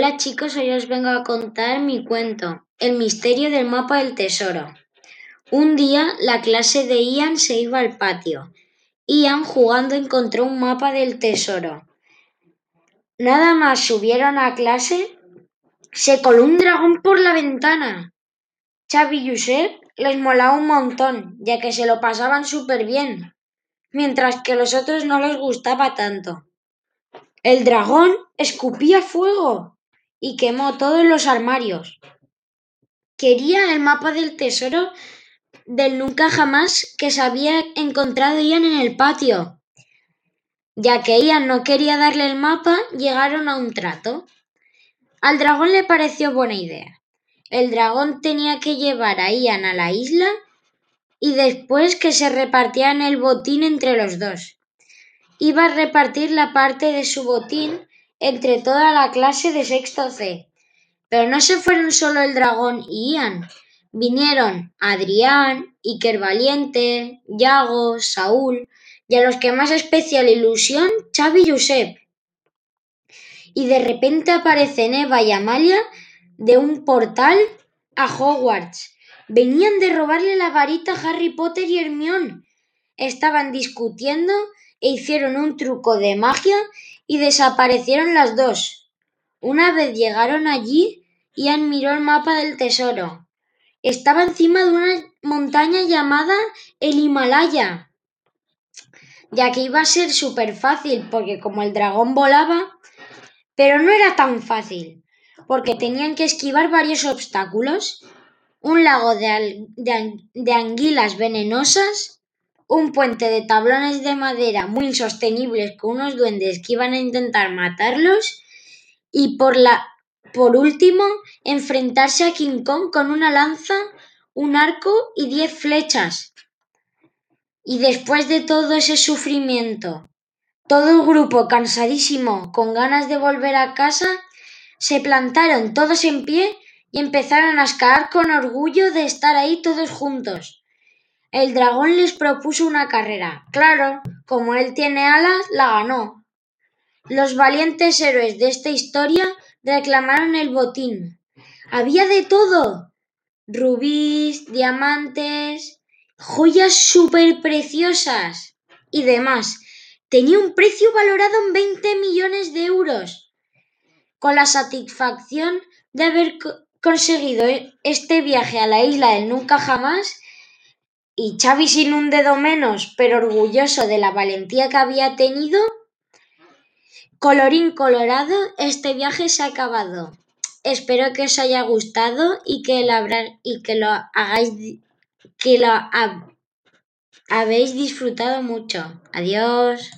Hola chicos, hoy os vengo a contar mi cuento, El misterio del mapa del tesoro. Un día la clase de Ian se iba al patio. Ian jugando encontró un mapa del tesoro. Nada más subieron a clase, se coló un dragón por la ventana. Xavi y Josep les molaba un montón, ya que se lo pasaban súper bien, mientras que a los otros no les gustaba tanto. El dragón escupía fuego y quemó todos los armarios. Quería el mapa del tesoro del nunca jamás que se había encontrado Ian en el patio. Ya que Ian no quería darle el mapa, llegaron a un trato. Al dragón le pareció buena idea. El dragón tenía que llevar a Ian a la isla y después que se repartieran el botín entre los dos. Iba a repartir la parte de su botín entre toda la clase de sexto C. Pero no se fueron solo el dragón y Ian. Vinieron Adrián, Iker Valiente, Yago, Saúl y a los que más especial ilusión, Xavi y Josep. Y de repente aparecen Eva y Amalia de un portal a Hogwarts. Venían de robarle la varita a Harry Potter y Hermione. Estaban discutiendo e hicieron un truco de magia y desaparecieron las dos. Una vez llegaron allí, Ian miró el mapa del tesoro. Estaba encima de una montaña llamada el Himalaya, ya que iba a ser súper fácil porque como el dragón volaba, pero no era tan fácil, porque tenían que esquivar varios obstáculos, un lago de, de anguilas venenosas, un puente de tablones de madera muy insostenibles con unos duendes que iban a intentar matarlos y por la por último enfrentarse a King Kong con una lanza, un arco y diez flechas. Y después de todo ese sufrimiento, todo el grupo cansadísimo, con ganas de volver a casa, se plantaron todos en pie y empezaron a escalar con orgullo de estar ahí todos juntos. El dragón les propuso una carrera. Claro, como él tiene alas, la ganó. Los valientes héroes de esta historia reclamaron el botín. Había de todo. Rubíes, diamantes, joyas súper preciosas y demás. Tenía un precio valorado en 20 millones de euros. Con la satisfacción de haber conseguido este viaje a la isla del nunca jamás, y Xavi sin un dedo menos, pero orgulloso de la valentía que había tenido. Colorín colorado, este viaje se ha acabado. Espero que os haya gustado y que lo, y que lo hagáis que lo habéis disfrutado mucho. Adiós.